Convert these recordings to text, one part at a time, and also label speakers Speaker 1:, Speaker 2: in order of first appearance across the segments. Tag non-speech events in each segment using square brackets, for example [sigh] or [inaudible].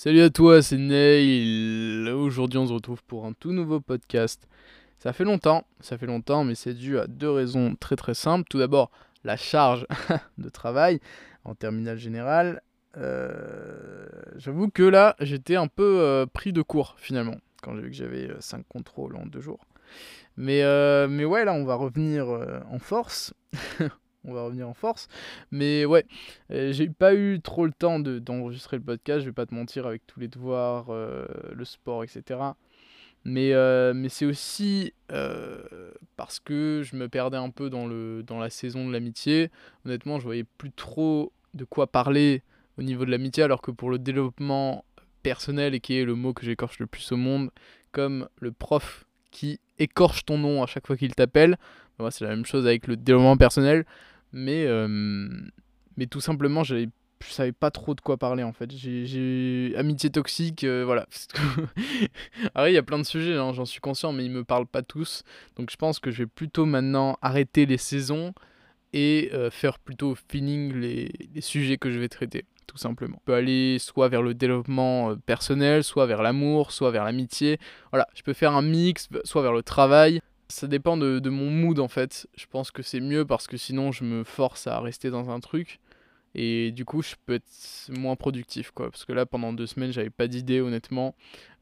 Speaker 1: Salut à toi, c'est Neil. Aujourd'hui, on se retrouve pour un tout nouveau podcast. Ça fait longtemps, ça fait longtemps, mais c'est dû à deux raisons très très simples. Tout d'abord, la charge [laughs] de travail en terminale générale. Euh, J'avoue que là, j'étais un peu euh, pris de court finalement, quand j'ai vu que j'avais 5 contrôles en deux jours. Mais, euh, mais ouais, là, on va revenir euh, en force. [laughs] on va revenir en force. Mais ouais, euh, j'ai pas eu trop le temps de- d'enregistrer le podcast, je vais pas te mentir, avec tous les devoirs, euh, le sport, etc. Mais, euh, mais c'est aussi parce que je me perdais un peu dans, le, dans la saison de l'amitié. Honnêtement, je voyais plus trop de quoi parler au niveau de l'amitié, alors que pour le développement personnel, et qui est le mot que j'écorche le plus au monde, comme le prof qui écorche ton nom à chaque fois qu'il t'appelle, moi c'est la même chose avec le développement personnel, mais, euh, mais tout simplement, j'avais je savais pas trop de quoi parler en fait. J'ai- amitié toxique, euh, voilà. [laughs] Après, il y a plein de sujets, hein, j'en suis conscient, mais ils me parlent pas tous. Donc je pense que je vais plutôt maintenant arrêter les saisons et euh, faire plutôt feeling les sujets que je vais traiter, tout simplement. On peut aller soit vers le développement euh, personnel, soit vers l'amour, soit vers l'amitié. Voilà, je peux faire un mix, soit vers le travail. Ça dépend de, de mon mood en fait. Je pense que c'est mieux parce que sinon je me force à rester dans un truc. Et du coup, je peux être moins productif, quoi. Parce que là, pendant deux semaines, j'avais pas d'idée, honnêtement.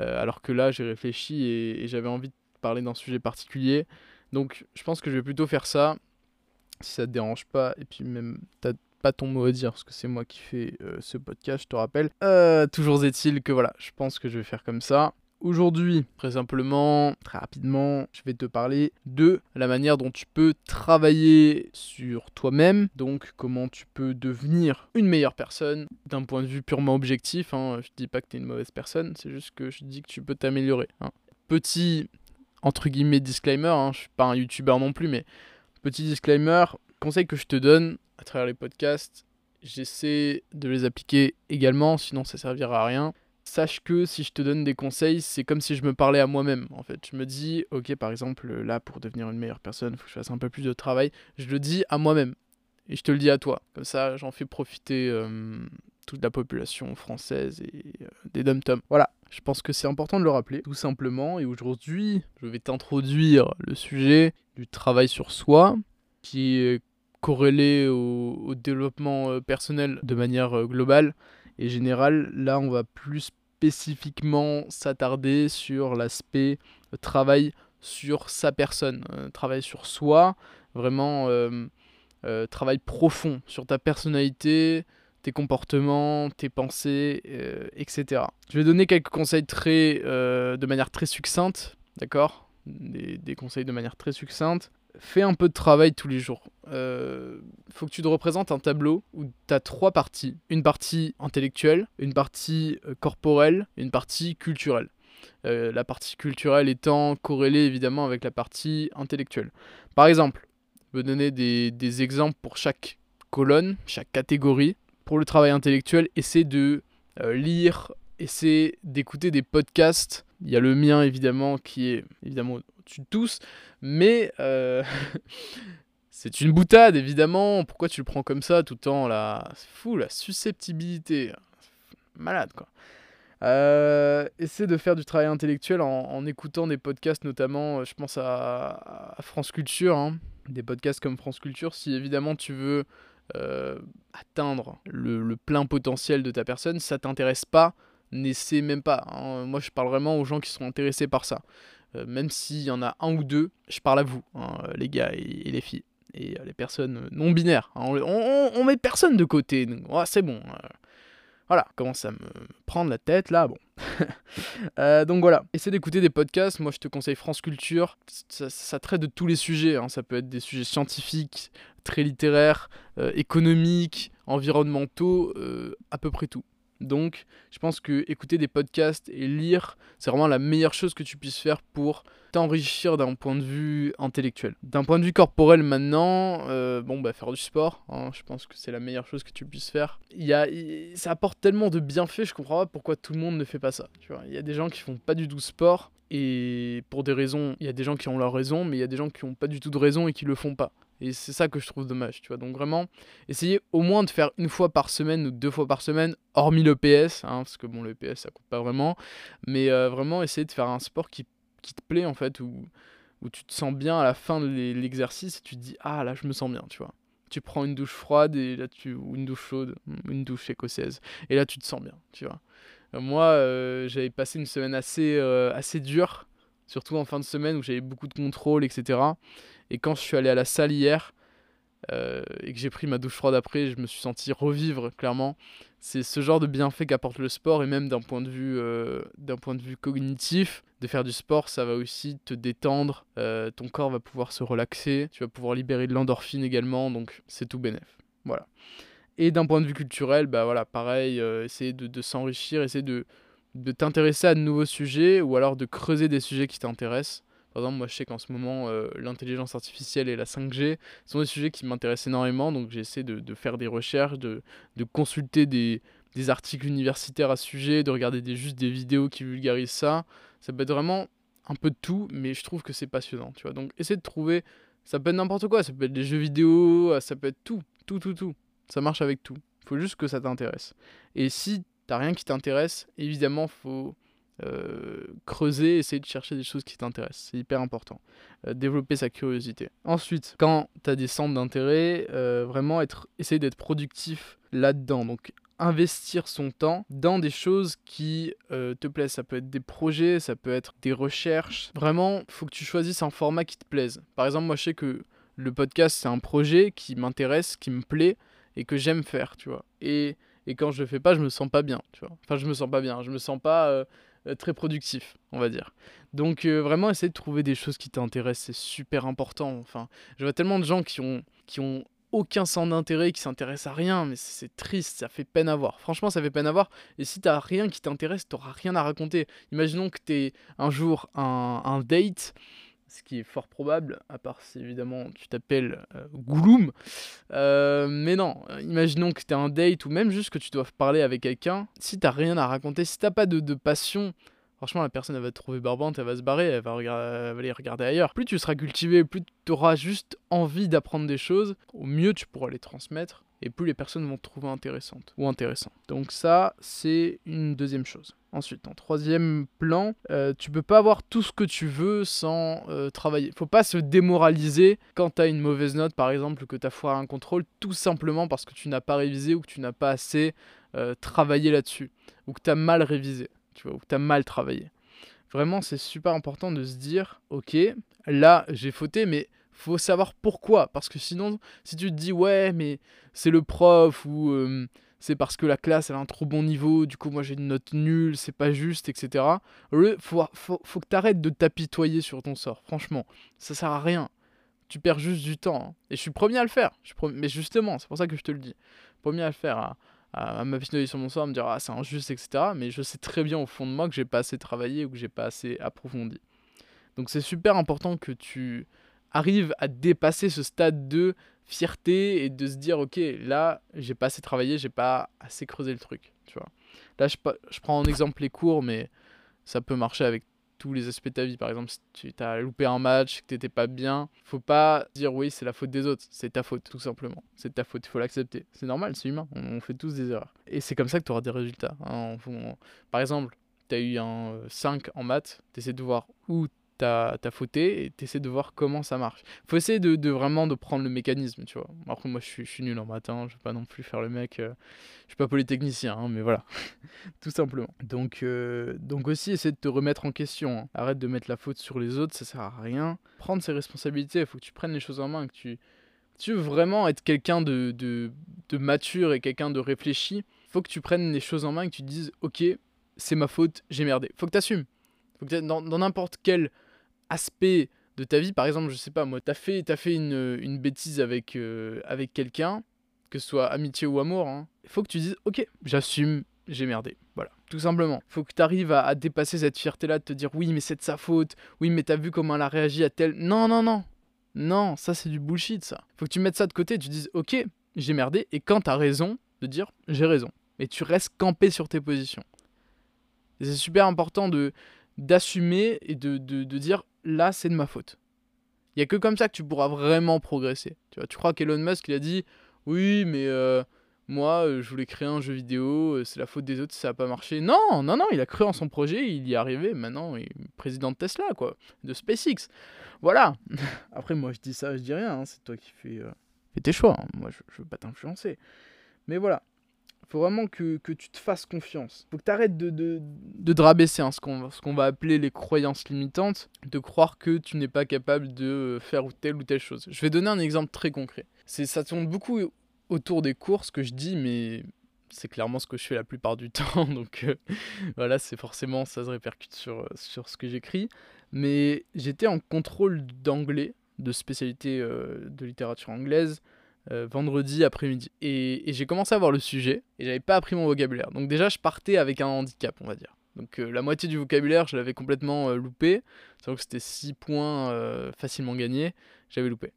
Speaker 1: Euh, alors que là, j'ai réfléchi et, et j'avais envie de parler d'un sujet particulier. Donc, je pense que je vais plutôt faire ça, si ça te dérange pas. Et puis, même, t'as pas ton mot à dire, parce que c'est moi qui fais euh, ce podcast, je te rappelle. Euh, toujours est-il que voilà, je pense que je vais faire comme ça. Aujourd'hui, très simplement, très rapidement, je vais te parler de la manière dont tu peux travailler sur toi-même, donc comment tu peux devenir une meilleure personne d'un point de vue purement objectif. Hein. Je dis pas que tu es une mauvaise personne, c'est juste que je dis que tu peux t'améliorer. hein. Petit entre guillemets disclaimer, hein, je suis pas un youtubeur non plus, mais petit disclaimer, conseil que je te donne à travers les podcasts, j'essaie de les appliquer également, sinon ça servira à rien sache que si je te donne des conseils, c'est comme si je me parlais à moi-même. En fait, je me dis, ok, par exemple, là, pour devenir une meilleure personne, il faut que je fasse un peu plus de travail. Je le dis à moi-même. Et je te le dis à toi. Comme ça, j'en fais profiter euh, toute la population française et euh, des dom-toms. Voilà, je pense que c'est important de le rappeler, tout simplement. Et aujourd'hui, je vais t'introduire le sujet du travail sur soi, qui est corrélé au, développement euh, personnel de manière euh, globale et générale. Là, on va plus spécifiquement s'attarder sur l'aspect euh, travail sur sa personne, travail sur soi, vraiment travail profond sur ta personnalité, tes comportements, tes pensées, etc. Je vais donner quelques conseils très, de manière très succincte, d'accord? Des conseils de manière très succincte. Fais un peu de travail tous les jours. Euh, faut que tu te représentes un tableau où tu as trois parties. Une partie intellectuelle, une partie euh, corporelle une partie culturelle. Euh, la partie culturelle étant corrélée évidemment avec la partie intellectuelle. Par exemple, je vais donner des, des exemples pour chaque colonne, chaque catégorie. Pour le travail intellectuel, essaie de euh, lire, essaie d'écouter des podcasts. Il y a le mien évidemment qui est évidemment au-dessus de tous, mais euh, [laughs] c'est une boutade évidemment. Pourquoi tu le prends comme ça tout le temps là? C'est fou la susceptibilité. Malade quoi. Euh, essaie de faire du travail intellectuel en, écoutant des podcasts, notamment, euh, je pense à, France Culture, hein. des podcasts comme France Culture. Si évidemment tu veux euh, atteindre le, le plein potentiel de ta personne, ça t'intéresse pas, n'essaie même pas. hein. Moi, je parle vraiment aux gens qui sont intéressés par ça. Euh, même s'il y en a un ou deux, je parle à vous, hein, les gars et, les filles. Et euh, les personnes non binaires. hein. On, met personne de côté. Ouais, c'est bon. euh. Voilà, commence à me prendre la tête là, bon. [laughs] Euh, donc voilà, essaie d'écouter des podcasts. Moi, je te conseille France Culture. Ça, traite de tous les sujets. hein. Ça peut être des sujets scientifiques, très littéraires, euh, économiques, environnementaux, euh, à peu près tout. Donc, je pense que écouter des podcasts et lire, c'est vraiment la meilleure chose que tu puisses faire pour t'enrichir d'un point de vue intellectuel. D'un point de vue corporel maintenant, euh, bon bah faire du sport, hein, je pense que c'est la meilleure chose que tu puisses faire. Y a, ça apporte tellement de bienfaits, je comprends pas pourquoi tout le monde ne fait pas ça. Il y a des gens qui font pas du tout sport et pour des raisons, il y a des gens qui ont leur raison, mais il y a des gens qui ont pas du tout de raison et qui le font pas. Et c'est ça que je trouve dommage, tu vois. Donc vraiment, essayez au moins de faire une fois par semaine ou deux fois par semaine, hormis le PS, hein, parce que bon, le PS ça compte pas vraiment. Mais euh, vraiment, essayez de faire un sport qui, te plaît en fait, où, où tu te sens bien à la fin de l'exercice et tu te dis, ah là, je me sens bien, tu vois. Tu prends une douche froide et là tu ou une douche chaude, une douche écossaise et là tu te sens bien, tu vois. Euh, moi, euh, j'avais passé une semaine assez assez dure, surtout en fin de semaine où j'avais beaucoup de contrôle, etc. Et quand je suis allé à la salle hier euh, et que j'ai pris ma douche froide après, je me suis senti revivre clairement. C'est ce genre de bienfait qu'apporte le sport et même d'un point de vue euh, point de vue cognitif, de faire du sport, ça va aussi te détendre. Euh, ton corps va pouvoir se relaxer. Tu vas pouvoir libérer de l'endorphine également, donc c'est tout bénef. Voilà. Et d'un point de vue culturel, bah voilà, pareil, essayer de, de s'enrichir, essayer de, de t'intéresser à de nouveaux sujets ou alors de creuser des sujets qui t'intéressent. Par exemple, moi je sais qu'en ce moment, euh, l'intelligence artificielle et la 5G sont des sujets qui m'intéressent énormément, donc j'essaie de, de, faire des recherches, de, consulter des, articles universitaires à ce sujet, de regarder juste des vidéos qui vulgarisent ça. Ça peut être vraiment un peu de tout, mais je trouve que c'est passionnant, tu vois. Donc essaie de trouver, ça peut être n'importe quoi, ça peut être des jeux vidéo, ça peut être tout, tout, tout, tout. Ça marche avec tout. Il faut juste que ça t'intéresse. Et si t'as rien qui t'intéresse, évidemment, faut euh, creuser, essayer de chercher des choses qui t'intéressent. C'est hyper important. Euh, développer sa curiosité. Ensuite, quand tu as des centres d'intérêt, euh, vraiment être, essayer d'être productif là-dedans. Donc investir son temps dans des choses qui te plaisent. Ça peut être des projets, ça peut être des recherches. Vraiment, faut que tu choisisses un format qui te plaise. Par exemple, moi je sais que le podcast c'est un projet qui m'intéresse, qui me plaît et que j'aime faire, tu vois. Et, et quand je le fais pas, je me sens pas bien, tu vois. Enfin, je me sens pas bien, je me sens pas euh, très productif, on va dire. Donc euh, vraiment essayer de trouver des choses qui t'intéressent, c'est super important. Enfin, je vois tellement de gens qui ont, qui ont aucun sens d'intérêt, qui s'intéressent à rien, mais c'est triste, ça fait peine à voir. Franchement, ça fait peine à voir. Et si t'as rien qui t'intéresse, t'auras rien à raconter. Imaginons que t'es un jour un, un date ce qui est fort probable, à part si évidemment tu t'appelles euh. Euh, mais non, imaginons que tu as un date ou même juste que tu dois parler avec quelqu'un. Si t'as rien à raconter, si t'as pas de, passion, franchement la personne elle va te trouver barbante, elle va se barrer, elle va, elle va aller regarder ailleurs. Plus tu seras cultivé, plus tu auras juste envie d'apprendre des choses, au mieux tu pourras les transmettre et plus les personnes vont te trouver intéressante ou intéressant. Donc ça, c'est une deuxième chose. Ensuite, en troisième plan, euh, tu peux pas avoir tout ce que tu veux sans euh, travailler. Faut pas se démoraliser quand tu as une mauvaise note, par exemple, que tu as foiré un contrôle, tout simplement parce que tu n'as pas révisé ou que tu n'as pas assez euh, travaillé là-dessus, ou que tu as mal révisé, tu vois, ou que tu as mal travaillé. Vraiment, c'est super important de se dire, ok, là j'ai fauté, mais faut savoir pourquoi. Parce que sinon, si tu te dis, ouais, mais c'est le prof ou euh, c'est parce que la classe a un trop bon niveau, du coup moi j'ai une note nulle, c'est pas juste, etc. Il faut, faut, que tu arrêtes de t'apitoyer sur ton sort. Franchement, ça sert à rien. Tu perds juste du temps. Hein. Et je suis premier à le faire. Mais justement, c'est pour ça que je te le dis. Premier à le faire, à, à, m'apitoyer sur mon sort, à me dire, ah, c'est injuste, etc. Mais je sais très bien au fond de moi que j'ai pas assez travaillé ou que j'ai pas assez approfondi. Donc c'est super important que tu arrive à dépasser ce stade de fierté et de se dire ok là j'ai pas assez travaillé j'ai pas assez creusé le truc tu vois. Là je, je prends en exemple les cours mais ça peut marcher avec tous les aspects de ta vie. Par exemple si tu as loupé un match que t'étais pas bien faut pas dire oui c'est la faute des autres c'est ta faute tout simplement. C'est ta faute il faut l'accepter. C'est normal c'est humain on, fait tous des erreurs. Et c'est comme ça que tu auras des résultats hein. par exemple tu as eu un 5 en maths tu essaies de voir où t'as as fauté et t'essaies de voir comment ça marche. Faut essayer de, vraiment de prendre le mécanisme, tu vois. Après, moi, je suis, nul en matin, je vais pas non plus faire le mec. Euh, je suis pas polytechnicien, hein, mais voilà. [laughs] Tout simplement. Donc, euh, donc aussi, essayer de te remettre en question. Hein. Arrête de mettre la faute sur les autres, ça sert à rien. Prendre ses responsabilités, il faut que tu prennes les choses en main, que tu. Tu veux vraiment être quelqu'un de, de, mature et quelqu'un de réfléchi, faut que tu prennes les choses en main et que tu te dises, ok, c'est ma faute, j'ai merdé. Faut que tu assumes. Dans n'importe quel aspect de ta vie, par exemple, je sais pas, moi, t'as fait, as fait une, une, bêtise avec, euh, avec quelqu'un, que ce soit amitié ou amour, il hein, faut que tu dises, ok, j'assume, j'ai merdé. Voilà, tout simplement. Faut que tu arrives à, dépasser cette fierté-là, de te dire, oui, mais c'est de sa faute, oui, mais t'as vu comment elle a réagi à tel. Non, non, non, non, ça c'est du bullshit, ça. Faut que tu mettes ça de côté, tu dises, ok, j'ai merdé, et quand t'as raison, de dire, j'ai raison. Et tu restes campé sur tes positions. C'est super important de d'assumer et de, de, de dire là c'est de ma faute. Il y a que comme ça que tu pourras vraiment progresser. Tu vois, tu crois qu'Elon Musk il a dit oui, mais euh, moi euh, je voulais créer un jeu vidéo, euh, c'est la faute des autres si ça n'a pas marché. Non, non, non, il a cru en son projet, il y est arrivé. Maintenant, il est président de Tesla, quoi, de SpaceX. Voilà. [laughs] Après, moi je dis ça, je dis rien. hein, c'est toi qui fais, tes choix. hein. Moi, je, je veux pas t'influencer. Mais voilà. Faut vraiment que, tu te fasses confiance. Faut que tu arrêtes de, de, de hein, ce qu'on va appeler les croyances limitantes, de croire que tu n'es pas capable de faire ou telle ou telle chose. Je vais donner un exemple très concret. Ça tourne beaucoup autour des courses que je dis, mais c'est clairement ce que je fais la plupart du [laughs] temps. Donc euh, voilà, c'est forcément, ça se répercute sur, sur ce que j'écris. Mais j'étais en contrôle d'anglais, de spécialité euh, de littérature anglaise, euh, vendredi après-midi. Et, j'ai commencé à voir le sujet et j'avais pas appris mon vocabulaire. Donc déjà, je partais avec un handicap, on va dire. Donc euh, la moitié du vocabulaire, je l'avais complètement euh, loupé. Que c'était 6 points facilement gagnés. J'avais loupé.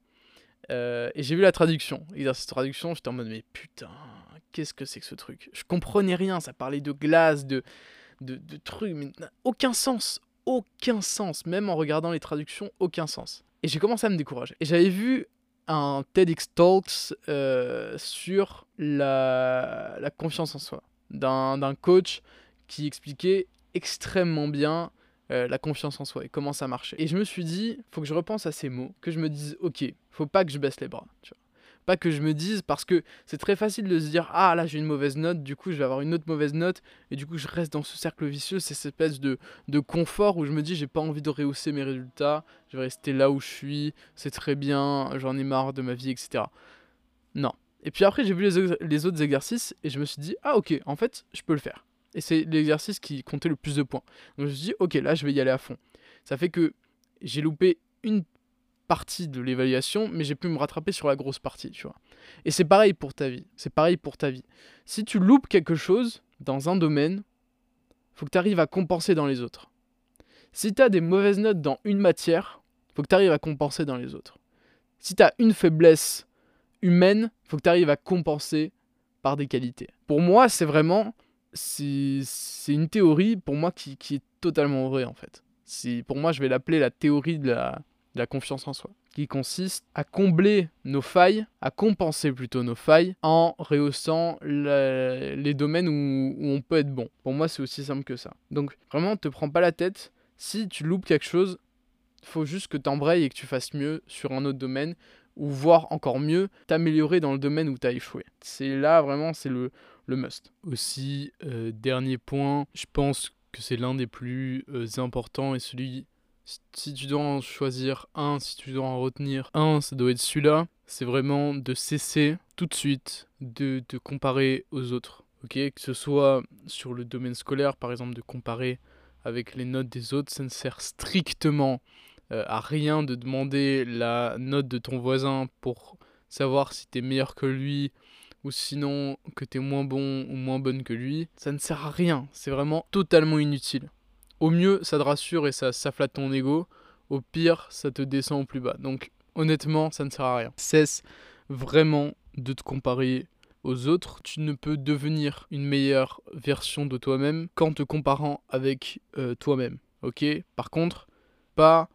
Speaker 1: Et j'ai vu la traduction. Exercice de traduction, j'étais en mode mais putain, qu'est-ce que c'est que ce truc? Je comprenais rien, ça parlait de glace, de, de, de trucs, mais aucun sens. Aucun sens. Même en regardant les traductions, aucun sens. Et j'ai commencé à me décourager. Et j'avais vu un TEDx Talks euh, sur la, confiance en soi d'un coach qui expliquait extrêmement bien euh, la confiance en soi et comment ça marchait. Et je me suis dit, faut que je repense à ces mots, que je me dise, ok, faut pas que je baisse les bras. Pas que je me dise, parce que c'est très facile de se dire, ah là j'ai une mauvaise note, du coup je vais avoir une autre mauvaise note, et du coup je reste dans ce cercle vicieux, c'est cette espèce de, de confort où je me dis, j'ai pas envie de rehausser mes résultats, je vais rester là où je suis, c'est très bien, j'en ai marre de ma vie, etc. Non. Et puis après j'ai vu les, les autres exercices, et je me suis dit, ah ok, en fait je peux le faire. Et c'est l'exercice qui comptait le plus de points. Donc je me suis dit, ok, là, je vais y aller à fond. Ça fait que j'ai loupé une partie de l'évaluation, mais j'ai pu me rattraper sur la grosse partie, tu vois. Et c'est pareil pour ta vie. C'est pareil pour ta vie. Si tu loupes quelque chose dans un domaine, faut que tu arrives à compenser dans les autres. Si tu as des mauvaises notes dans une matière, faut que tu arrives à compenser dans les autres. Si tu as une faiblesse humaine, faut que tu arrives à compenser par des qualités. Pour moi, c'est vraiment c'est une théorie pour moi qui, est totalement vraie en fait. Pour moi je vais l'appeler la théorie de la, de la confiance en soi, qui consiste à combler nos failles, à compenser plutôt nos failles en rehaussant les domaines où, on peut être bon. Pour moi c'est aussi simple que ça. Donc vraiment te prends pas la tête. Si tu loupes quelque chose, faut juste que tu embrayes et que tu fasses mieux sur un autre domaine ou voire encore mieux t'améliorer dans le domaine où tu as échoué. C'est là vraiment c'est le le must. Aussi, euh, dernier point, je pense que c'est l'un des plus euh, importants et celui, si- tu dois en choisir un, si tu dois en retenir un, ça doit être celui-là. C'est vraiment de cesser tout de suite de te comparer aux autres. Ok, que ce soit sur le domaine scolaire, par exemple, de comparer avec les notes des autres, ça ne sert strictement euh, à rien de demander la note de ton voisin pour savoir si tu es meilleur que lui ou sinon que t'es moins bon ou moins bonne que lui, ça ne sert à rien. C'est vraiment totalement inutile. Au mieux, ça te rassure et ça, flatte ton ego. Au pire, ça te descend au plus bas. Donc, honnêtement, ça ne sert à rien. Cesse vraiment de te comparer aux autres. Tu ne peux devenir une meilleure version de toi-même qu'en te comparant avec euh, toi-même. Ok? Par contre, pas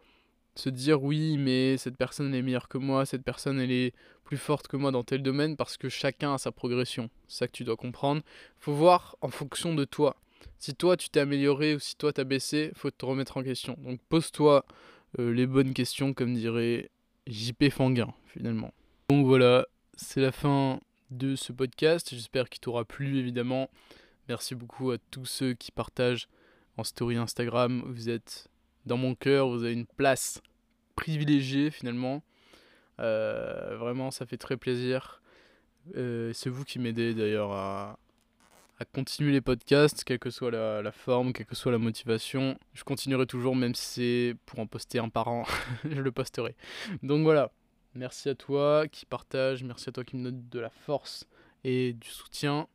Speaker 1: se dire oui, mais cette personne est meilleure que moi, cette personne elle est plus forte que moi dans tel domaine parce que chacun a sa progression. C'est ça que tu dois comprendre. Faut voir en fonction de toi. Si toi tu t'es amélioré ou si toi t'as baissé, faut te remettre en question. Donc pose-toi euh, les bonnes questions comme dirait JP Fanguin finalement. Donc voilà, c'est la fin de ce podcast. J'espère qu'il t'aura plu évidemment. Merci beaucoup à tous ceux qui partagent en story Instagram. Vous êtes dans mon cœur, vous avez une place privilégiée finalement. Euh, vraiment, ça fait très plaisir. Euh, c'est vous qui m'aidez d'ailleurs à, à continuer les podcasts, quelle que soit la, forme, quelle que soit la motivation. Je continuerai toujours, même si c'est pour en poster un par an, [laughs] je le posterai. Donc voilà, merci à toi qui partage, merci à toi qui me donne de la force et du soutien.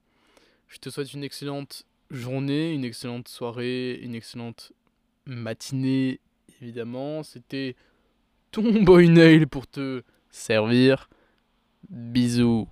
Speaker 1: Je te souhaite une excellente journée, une excellente soirée, une excellente matinée, évidemment. C'était ton boy nail pour te servir. Bisous.